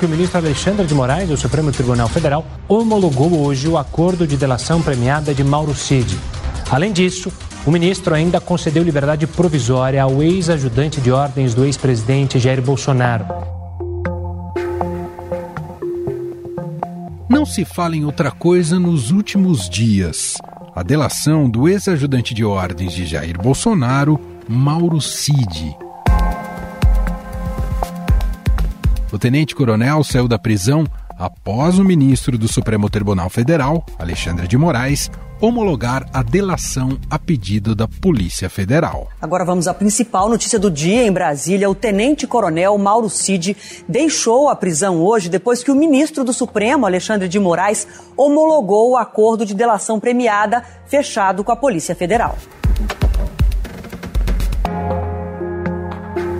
O ministro Alexandre de Moraes, do Supremo Tribunal Federal, homologou hoje o acordo de delação premiada de Mauro Cid. Além disso, o ministro ainda concedeu liberdade provisória ao ex-ajudante de ordens do ex-presidente Jair Bolsonaro. Não se fala em outra coisa nos últimos dias. A delação do ex-ajudante de ordens de Jair Bolsonaro, Mauro Cid. O tenente-coronel saiu da prisão após o ministro do Supremo Tribunal Federal, Alexandre de Moraes, homologar a delação a pedido da Polícia Federal. Agora vamos à principal notícia do dia em Brasília. O tenente-coronel Mauro Cid deixou a prisão hoje depois que o ministro do Supremo, Alexandre de Moraes, homologou o acordo de delação premiada fechado com a Polícia Federal.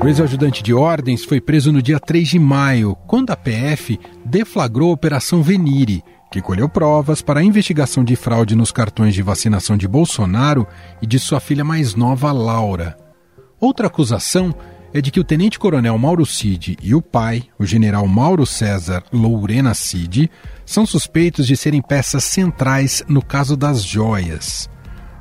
O ex-ajudante de ordens foi preso no dia 3 de maio, quando a PF deflagrou a Operação Venire, que colheu provas para a investigação de fraude nos cartões de vacinação de Bolsonaro e de sua filha mais nova, Laura. Outra acusação é de que o tenente-coronel Mauro Cid e o pai, o general Mauro César Lourena Cid, são suspeitos de serem peças centrais no caso das joias.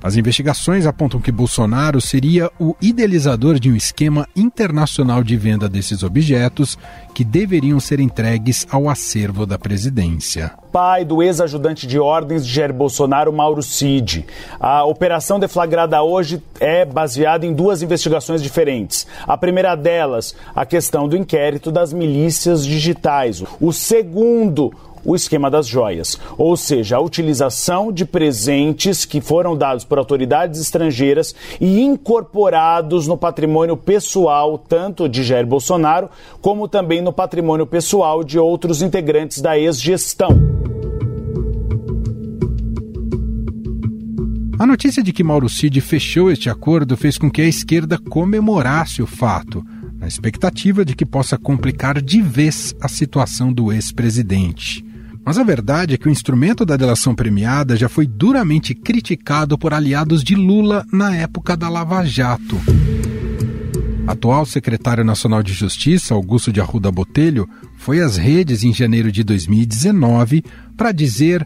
As investigações apontam que Bolsonaro seria o idealizador de um esquema internacional de venda desses objetos que deveriam ser entregues ao acervo da presidência. Pai do ex-ajudante de ordens de Jair Bolsonaro, Mauro Cid. A operação deflagrada hoje é baseada em duas investigações diferentes. A primeira delas, a questão do inquérito das milícias digitais. O segundo, o esquema das joias, ou seja, a utilização de presentes que foram dados por autoridades estrangeiras e incorporados no patrimônio pessoal tanto de Jair Bolsonaro como também no patrimônio pessoal de outros integrantes da ex-gestão. A notícia de que Mauro Cid fechou este acordo fez com que a esquerda comemorasse o fato, na expectativa de que possa complicar de vez a situação do ex-presidente. Mas a verdade é que o instrumento da delação premiada já foi duramente criticado por aliados de Lula na época da Lava Jato. Atual secretário nacional de Justiça, Augusto de Arruda Botelho, foi às redes em janeiro de 2019 para dizer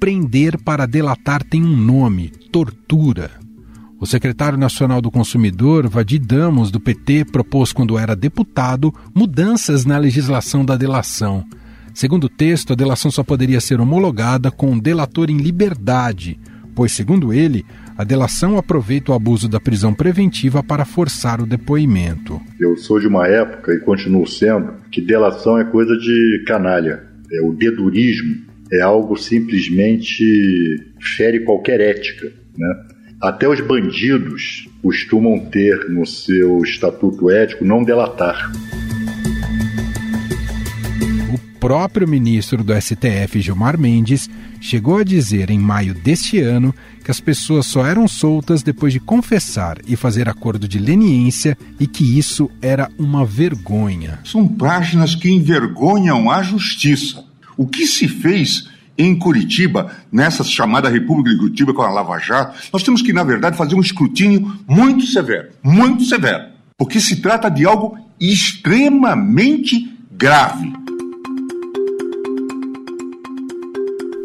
prender para delatar tem um nome, tortura. O secretário nacional do consumidor, Vadir Damos, do PT, propôs, quando era deputado, mudanças na legislação da delação. Segundo o texto, a delação só poderia ser homologada com um delator em liberdade, pois, segundo ele, a delação aproveita o abuso da prisão preventiva para forçar o depoimento. Eu sou de uma época, e continuo sendo, que delação é coisa de canalha. É o dedurismo é algo simplesmente fere qualquer ética, né? Até os bandidos costumam ter no seu estatuto ético não delatar próprio ministro do STF, Gilmar Mendes, chegou a dizer em maio deste ano que as pessoas só eram soltas depois de confessar e fazer acordo de leniência e que isso era uma vergonha. São páginas que envergonham a justiça. O que se fez em Curitiba, nessa chamada República de Curitiba com a Lava Jato, nós temos que, na verdade, fazer um escrutínio muito severo, muito severo, porque se trata de algo extremamente grave.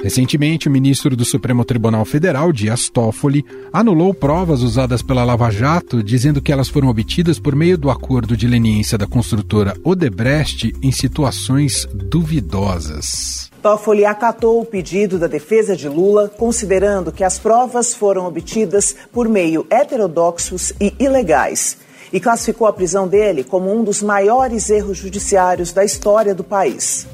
Recentemente, o ministro do Supremo Tribunal Federal, Dias Toffoli, anulou provas usadas pela Lava Jato, dizendo que elas foram obtidas por meio do acordo de leniência da construtora Odebrecht em situações duvidosas. Toffoli acatou o pedido da defesa de Lula, considerando que as provas foram obtidas por meio heterodoxos e ilegais, e classificou a prisão dele como um dos maiores erros judiciários da história do país.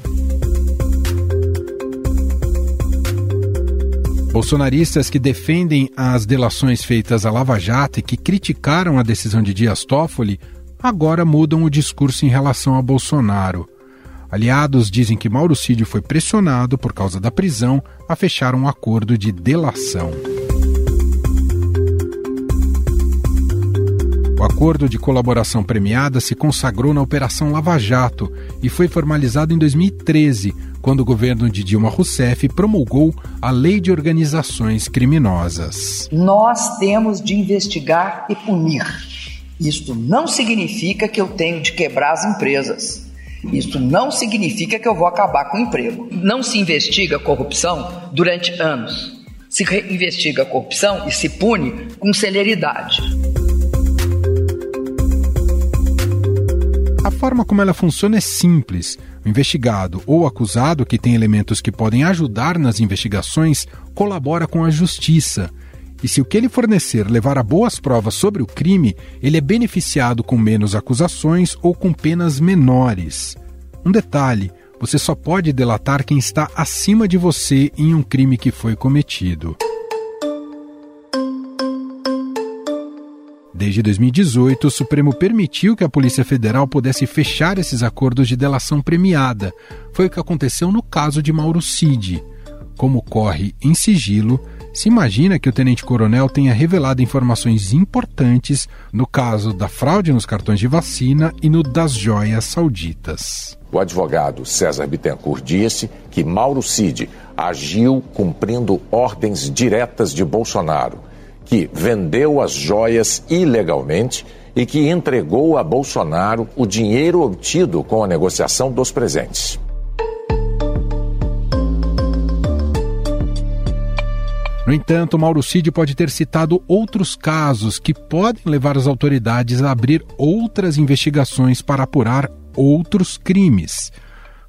Bolsonaristas que defendem as delações feitas à Lava Jato e que criticaram a decisão de Dias Toffoli agora mudam o discurso em relação a Bolsonaro. Aliados dizem que Mauro Cid foi pressionado por causa da prisão a fechar um acordo de delação. O acordo de colaboração premiada se consagrou na Operação Lava Jato e foi formalizado em 2013 quando o governo de Dilma Rousseff promulgou a Lei de Organizações Criminosas. Nós temos de investigar e punir. Isto não significa que eu tenho de quebrar as empresas. Isso não significa que eu vou acabar com o emprego. Não se investiga corrupção durante anos. Se investiga corrupção e se pune com celeridade. A forma como ela funciona é simples. O investigado ou acusado que tem elementos que podem ajudar nas investigações colabora com a justiça. E se o que ele fornecer levar a boas provas sobre o crime, ele é beneficiado com menos acusações ou com penas menores. Um detalhe: você só pode delatar quem está acima de você em um crime que foi cometido. Desde 2018, o Supremo permitiu que a Polícia Federal pudesse fechar esses acordos de delação premiada. Foi o que aconteceu no caso de Mauro Cid. Como corre em sigilo, se imagina que o tenente-coronel tenha revelado informações importantes no caso da fraude nos cartões de vacina e no das joias sauditas. O advogado César Bittencourt disse que Mauro Cid agiu cumprindo ordens diretas de Bolsonaro que vendeu as joias ilegalmente e que entregou a Bolsonaro o dinheiro obtido com a negociação dos presentes. No entanto, Mauro Cid pode ter citado outros casos que podem levar as autoridades a abrir outras investigações para apurar outros crimes.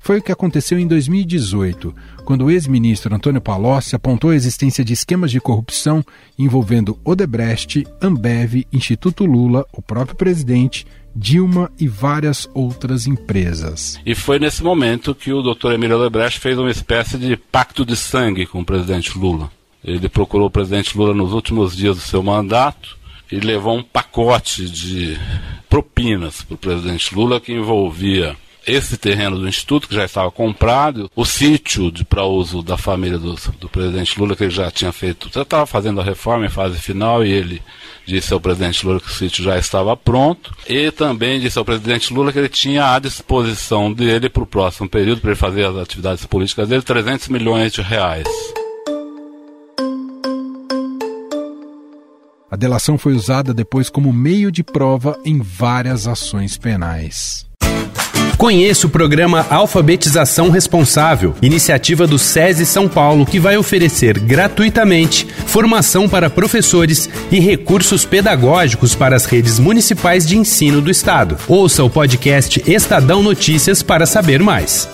Foi o que aconteceu em 2018, quando o ex-ministro Antônio Palocci apontou a existência de esquemas de corrupção envolvendo Odebrecht, Ambev, Instituto Lula, o próprio presidente, Dilma e várias outras empresas. E foi nesse momento que o Dr. Emílio Odebrecht fez uma espécie de pacto de sangue com o presidente Lula. Ele procurou o presidente Lula nos últimos dias do seu mandato e levou um pacote de propinas para o presidente Lula que envolvia esse terreno do Instituto, que já estava comprado, o sítio para uso da família do, do, presidente Lula, que ele já tinha feito, já estava fazendo a reforma em fase final, e ele disse ao presidente Lula que o sítio já estava pronto, e também disse ao presidente Lula que ele tinha à disposição dele para o próximo período, para ele fazer as atividades políticas dele, 300 milhões de reais. A delação foi usada depois como meio de prova em várias ações penais. Conheça o programa Alfabetização Responsável, iniciativa do SESI São Paulo, que vai oferecer gratuitamente formação para professores e recursos pedagógicos para as redes municipais de ensino do Estado. Ouça o podcast Estadão Notícias para saber mais.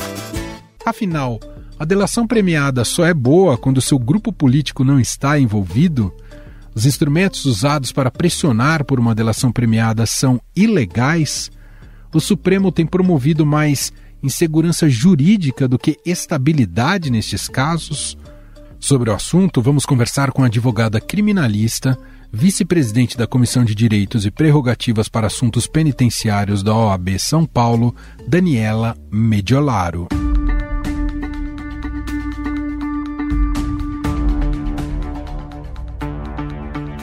Afinal, a delação premiada só é boa quando seu grupo político não está envolvido? Os instrumentos usados para pressionar por uma delação premiada são ilegais? O Supremo tem promovido mais insegurança jurídica do que estabilidade nestes casos? Sobre o assunto, vamos conversar com a advogada criminalista, vice-presidente da Comissão de Direitos e Prerrogativas para Assuntos Penitenciários da OAB São Paulo, Daniela Mediolaro.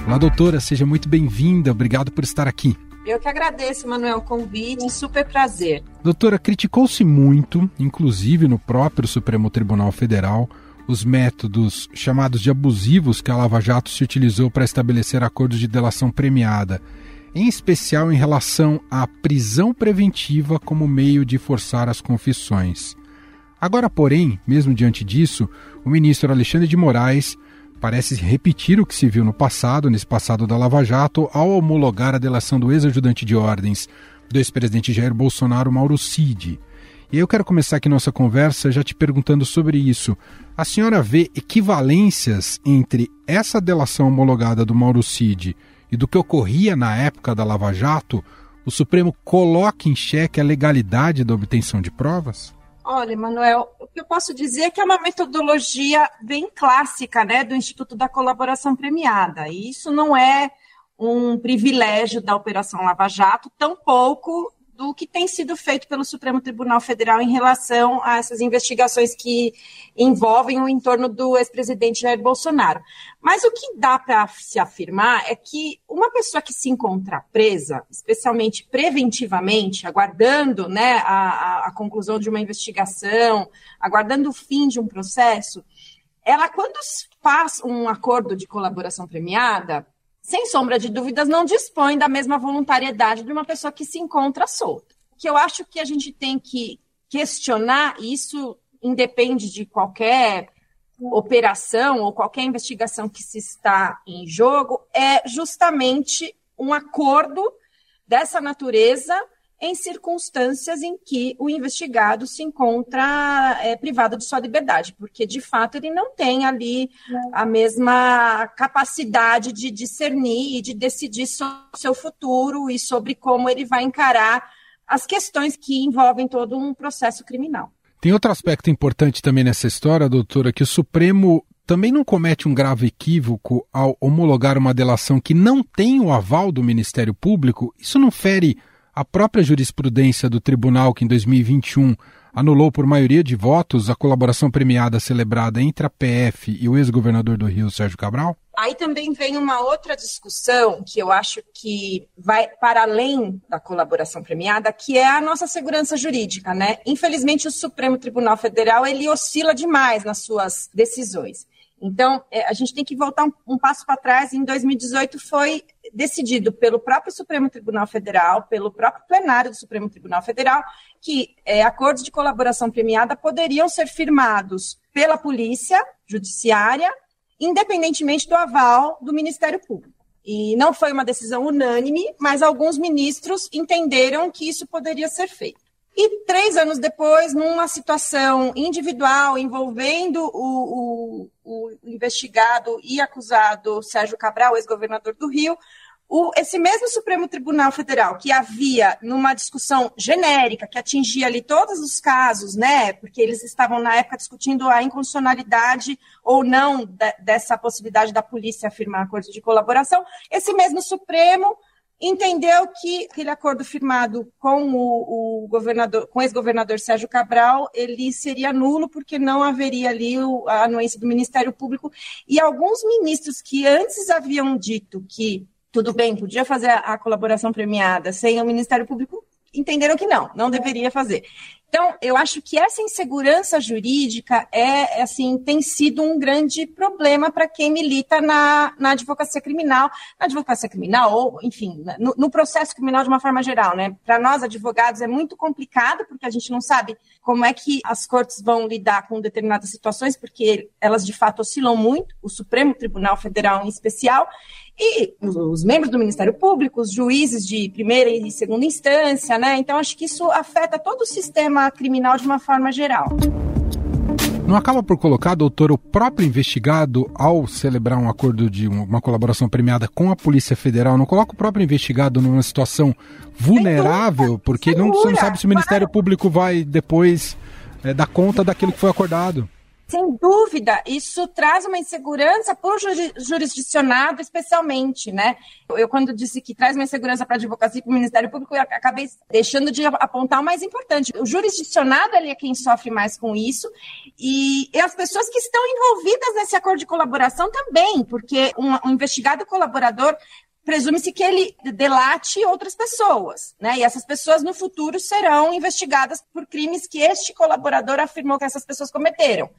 Olá, doutora, seja muito bem-vinda. Obrigado por estar aqui. Eu que agradeço, Manuel, o convite, super prazer. Doutora, criticou-se muito, inclusive no próprio Supremo Tribunal Federal, os métodos chamados de abusivos que a Lava Jato se utilizou para estabelecer acordos de delação premiada, em especial em relação à prisão preventiva como meio de forçar as confissões. Agora, porém, mesmo diante disso, o ministro Alexandre de Moraes parece repetir o que se viu no passado, nesse passado da Lava Jato, ao homologar a delação do ex-ajudante de ordens do ex-presidente Jair Bolsonaro, Mauro Cid. E eu quero começar aqui nossa conversa já te perguntando sobre isso. A senhora vê equivalências entre essa delação homologada do Mauro Cid e do que ocorria na época da Lava Jato? O Supremo coloca em xeque a legalidade da obtenção de provas? Olha, Manuel, o que eu posso dizer é que é uma metodologia bem clássica, né, do Instituto da Colaboração Premiada. E isso não é um privilégio da Operação Lava Jato, tampouco do que tem sido feito pelo Supremo Tribunal Federal em relação a essas investigações que envolvem o entorno do ex-presidente Jair Bolsonaro. Mas o que dá para se afirmar é que uma pessoa que se encontra presa, especialmente preventivamente, aguardando né, a, a conclusão de uma investigação, aguardando o fim de um processo, ela, quando faz um acordo de colaboração premiada, sem sombra de dúvidas, não dispõe da mesma voluntariedade de uma pessoa que se encontra solta. O que eu acho que a gente tem que questionar, isso independe de qualquer operação ou qualquer investigação que se está em jogo, é justamente um acordo dessa natureza em circunstâncias em que o investigado se encontra é, privado de sua liberdade, porque de fato ele não tem ali a mesma capacidade de discernir e de decidir sobre o seu futuro e sobre como ele vai encarar as questões que envolvem todo um processo criminal. Tem outro aspecto importante também nessa história, doutora, que o Supremo também não comete um grave equívoco ao homologar uma delação que não tem o aval do Ministério Público? Isso não fere a própria jurisprudência do tribunal, que em 2021 anulou por maioria de votos a colaboração premiada celebrada entre a PF e o ex-governador do Rio, Sérgio Cabral? Aí também vem uma outra discussão que eu acho que vai para além da colaboração premiada, que é a nossa segurança jurídica, né? Infelizmente, o Supremo Tribunal Federal ele oscila demais nas suas decisões. Então, é, a gente tem que voltar um, um passo para trás. Em 2018, foi decidido pelo próprio Supremo Tribunal Federal, pelo próprio plenário do Supremo Tribunal Federal, que é, acordos de colaboração premiada poderiam ser firmados pela Polícia Judiciária, independentemente do aval do Ministério Público. E não foi uma decisão unânime, mas alguns ministros entenderam que isso poderia ser feito. E três anos depois, numa situação individual envolvendo o, o, o investigado e acusado Sérgio Cabral, ex-governador do Rio, o, esse mesmo Supremo Tribunal Federal, que havia numa discussão genérica, que atingia ali todos os casos, né, porque eles estavam na época discutindo a inconstitucionalidade ou não de, dessa possibilidade da polícia afirmar acordo de colaboração, esse mesmo Supremo entendeu que aquele acordo firmado com o, o governador, com ex-governador Sérgio Cabral, ele seria nulo porque não haveria ali o, a anuência do Ministério Público. E alguns ministros que antes haviam dito que tudo bem, podia fazer a, colaboração premiada sem o Ministério Público, entenderam que não, não deveria fazer. Então, eu acho que essa insegurança jurídica é, assim, tem sido um grande problema para quem milita na, na advocacia criminal, na advocacia criminal, ou, enfim, no, no processo criminal de uma forma geral, né? Para nós, advogados, é muito complicado, porque a gente não sabe como é que as cortes vão lidar com determinadas situações, porque elas de fato oscilam muito, o Supremo Tribunal Federal em especial, e os membros do Ministério Público, os juízes de primeira e segunda instância, né? Então, acho que isso afeta todo o sistema criminal de uma forma geral. Não acaba por colocar, doutor, o próprio investigado, ao celebrar um acordo de uma colaboração premiada com a Polícia Federal, não coloca o próprio investigado numa situação vulnerável, porque não, você não sabe se o Ministério Público vai depois é, dar conta daquilo que foi acordado. Sem dúvida, isso traz uma insegurança para o jurisdicionado, especialmente, né? Eu, quando disse que traz uma insegurança para a advocacia e para o Ministério Público, eu acabei deixando de apontar o mais importante. O jurisdicionado é quem sofre mais com isso, e, e as pessoas que estão envolvidas nesse acordo de colaboração também, porque um, um investigado colaborador presume-se que ele delate outras pessoas, né? E essas pessoas no futuro serão investigadas por crimes que este colaborador afirmou que essas pessoas cometeram.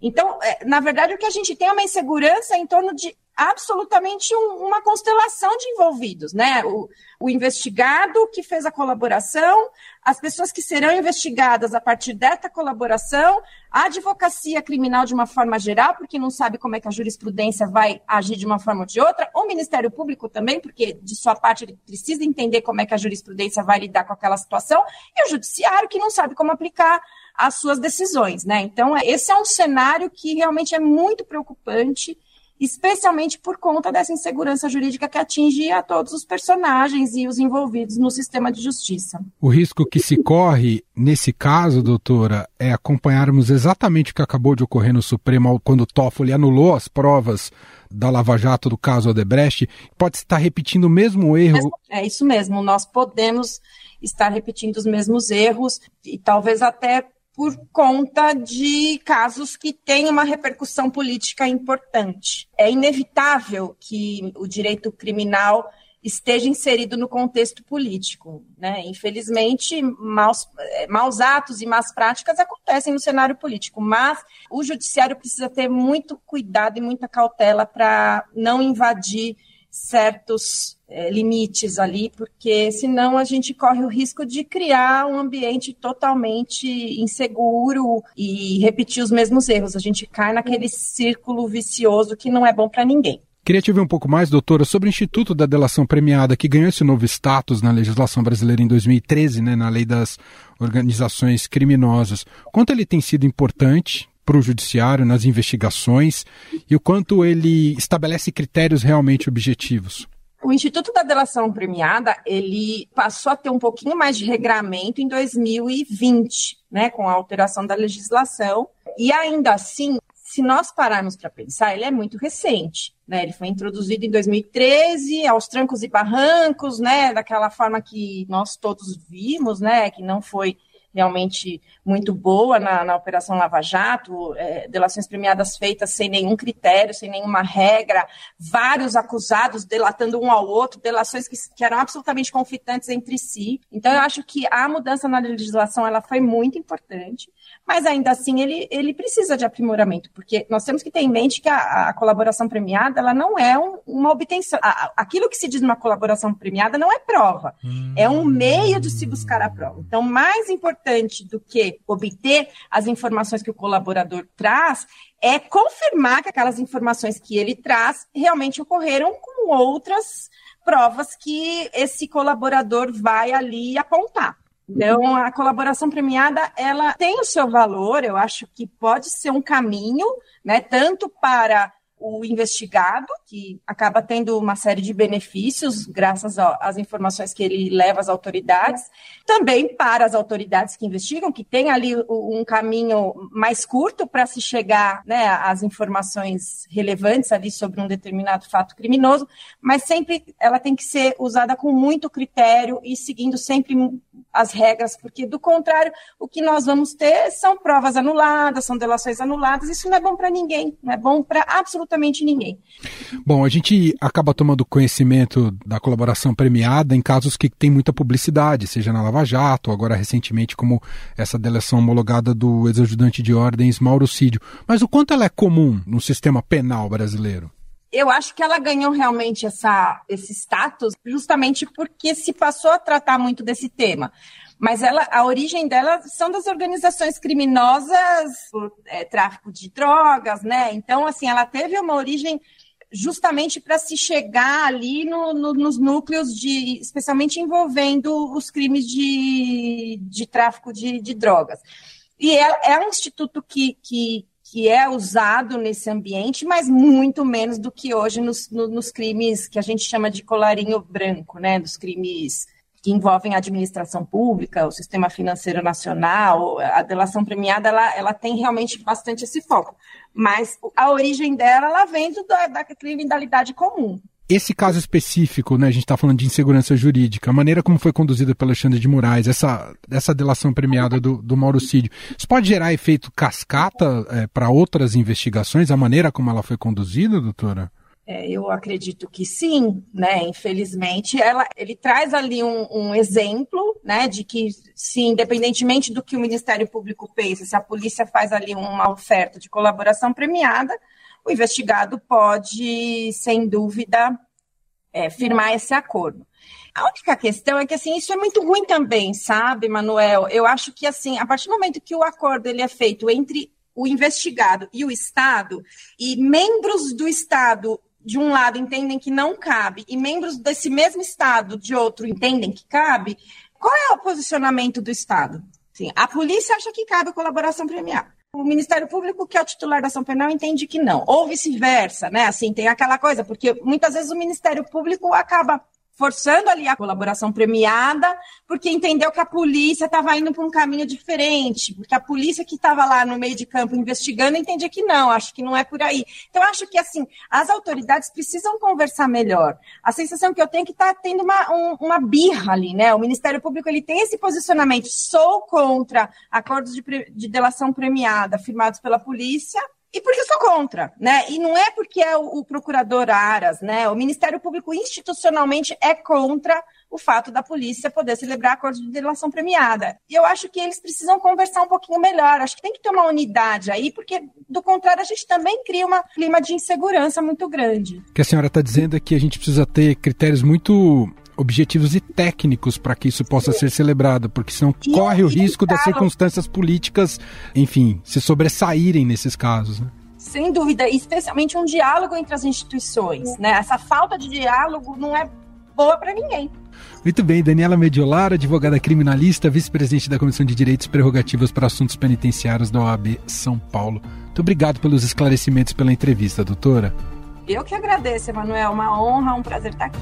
Então, é, na verdade, o que a gente tem é uma insegurança em torno de absolutamente um, uma constelação de envolvidos, né? O, o, investigado que fez a colaboração, as pessoas que serão investigadas a partir dessa colaboração, a advocacia criminal de uma forma geral, porque não sabe como é que a jurisprudência vai agir de uma forma ou de outra, o Ministério Público também, porque de sua parte ele precisa entender como é que a jurisprudência vai lidar com aquela situação, e o judiciário que não sabe como aplicar as suas decisões, né? Então, esse é um cenário que realmente é muito preocupante especialmente por conta dessa insegurança jurídica que atinge a todos os personagens e os envolvidos no sistema de justiça. O risco que se corre nesse caso, doutora, é acompanharmos exatamente o que acabou de ocorrer no Supremo quando o Toffoli anulou as provas da Lava Jato do caso Odebrecht. Pode estar repetindo o mesmo erro? É isso mesmo, nós podemos estar repetindo os mesmos erros e talvez até por conta de casos que têm uma repercussão política importante. É inevitável que o direito criminal esteja inserido no contexto político. Né? Infelizmente, maus, eh, maus atos e más práticas acontecem no cenário político, mas o judiciário precisa ter muito cuidado e muita cautela para não invadir certos é, limites ali, porque senão a gente corre o risco de criar um ambiente totalmente inseguro e repetir os mesmos erros. A gente cai naquele círculo vicioso que não é bom para ninguém. Queria te ver um pouco mais, doutora, sobre o Instituto da Delação Premiada, que ganhou esse novo status na legislação brasileira em 2013, né, na lei das organizações criminosas. Quanto ele tem sido importante para o judiciário nas investigações e o quanto ele estabelece critérios realmente objetivos? O Instituto da Delação Premiada, ele passou a ter um pouquinho mais de regramento em 2020, né, com a alteração da legislação, e ainda assim, se nós pararmos para pensar, ele é muito recente, né? Ele foi introduzido em 2013, aos trancos e barrancos, né, daquela forma que nós todos vimos, né, que não foi realmente muito boa na, na Operação Lava Jato, é, delações premiadas feitas sem nenhum critério, sem nenhuma regra, vários acusados delatando um ao outro, delações que, que eram absolutamente conflitantes entre si. Então, eu acho que a mudança na legislação ela foi muito importante, mas ainda assim ele, ele precisa de aprimoramento, porque nós temos que ter em mente que a, a colaboração premiada ela não é um, uma obtenção. A, aquilo que se diz numa colaboração premiada não é prova, hum. é um meio de se buscar a prova. Então, mais importante do que obter as informações que o colaborador traz é confirmar que aquelas informações que ele traz realmente ocorreram com outras provas que esse colaborador vai ali apontar. Então, a colaboração premiada, ela tem o seu valor, eu acho que pode ser um caminho, né, tanto para o investigado, que acaba tendo uma série de benefícios graças às informações que ele leva às autoridades, também para as autoridades que investigam, que tem ali um caminho mais curto para se chegar né, às informações relevantes ali sobre um determinado fato criminoso, mas sempre ela tem que ser usada com muito critério e seguindo sempre as regras, porque do contrário, o que nós vamos ter são provas anuladas, são delações anuladas, isso não é bom para ninguém, não é bom para absolutamente ninguém. Bom, a gente acaba tomando conhecimento da colaboração premiada em casos que tem muita publicidade, seja na Lava Jato, agora recentemente como essa delação homologada do ex-ajudante de ordens Mauro Cídio. Mas o quanto ela é comum no sistema penal brasileiro? eu acho que ela ganhou realmente essa, esse status justamente porque se passou a tratar muito desse tema. Mas ela, a origem dela são das organizações criminosas, por é, tráfico de drogas, né? Então, assim, ela teve uma origem justamente para se chegar ali no, no, nos núcleos de, especialmente envolvendo os crimes de, de tráfico de, de drogas. E é, é um instituto que, que, que é usado nesse ambiente, mas muito menos do que hoje nos, no, nos crimes que a gente chama de colarinho branco, né? Dos crimes que envolvem a administração pública, o sistema financeiro nacional, a delação premiada, ela, ela tem realmente bastante esse foco. Mas a origem dela, ela vem do, da, da criminalidade comum. Esse caso específico, né, a gente está falando de insegurança jurídica, a maneira como foi conduzida pelo Alexandre de Moraes, essa, essa delação premiada do, do Mauro Cídio, isso pode gerar efeito cascata é, para outras investigações, a maneira como ela foi conduzida, doutora? É, eu acredito que sim, né? Infelizmente, ela, ele traz ali um, um, exemplo, né, de que se independentemente do que o Ministério Público pensa, se a polícia faz ali uma oferta de colaboração premiada, o investigado pode, sem dúvida, é, firmar esse acordo. A única questão é que assim isso é muito ruim também, sabe, Manuel? Eu acho que assim, a partir do momento que o acordo ele é feito entre o investigado e o Estado e membros do Estado de um lado entendem que não cabe e membros desse mesmo Estado de outro entendem que cabe, qual é o posicionamento do Estado? Sim, a polícia acha que cabe a colaboração premiada o Ministério Público, que é o titular da ação penal, entende que não. Ou vice-versa, né? Assim, tem aquela coisa, porque muitas vezes o Ministério Público acaba forçando ali a colaboração premiada, porque entendeu que a polícia estava indo para um caminho diferente, porque a polícia que estava lá no meio de campo investigando entendia que não, acho que não é por aí. Então, acho que, assim, as autoridades precisam conversar melhor. A sensação que eu tenho é que está tendo uma, um, uma birra ali, né? O Ministério Público, ele tem esse posicionamento, sou contra acordos de, de delação premiada firmados pela polícia, e porque sou contra, né? E não é porque é o, o procurador Aras, né? O Ministério Público institucionalmente é contra o fato da polícia poder celebrar acordos de delação premiada. E eu acho que eles precisam conversar um pouquinho melhor. Acho que tem que ter uma unidade aí, porque do contrário a gente também cria um clima de insegurança muito grande. O que a senhora está dizendo é que a gente precisa ter critérios muito objetivos e técnicos para que isso possa ser celebrado, porque senão e corre o risco das circunstâncias políticas, enfim, se sobressaírem nesses casos. Né? Sem dúvida, especialmente um diálogo entre as instituições. Né? Essa falta de diálogo não é boa para ninguém. Muito bem, Daniela Mediolar, advogada criminalista, vice-presidente da Comissão de Direitos e Prerrogativas para Assuntos Penitenciários da OAB São Paulo. Muito obrigado pelos esclarecimentos pela entrevista, doutora. Eu que agradeço, Emanuel. Uma honra, um prazer estar aqui.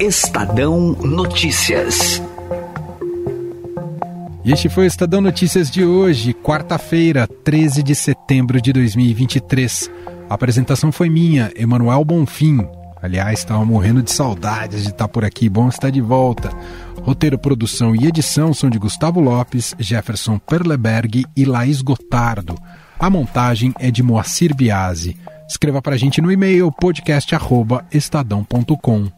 Estadão Notícias. Este foi o Estadão Notícias de hoje, quarta-feira, 13 de setembro de 2023. A apresentação foi minha, Emanuel Bonfim. Aliás, estava morrendo de saudades de estar por aqui. Bom estar de volta. Roteiro, produção e edição são de Gustavo Lopes, Jefferson Perleberg e Laís Gotardo. A montagem é de Moacir Biasi. Escreva para a gente no e-mail podcast@estadão.com.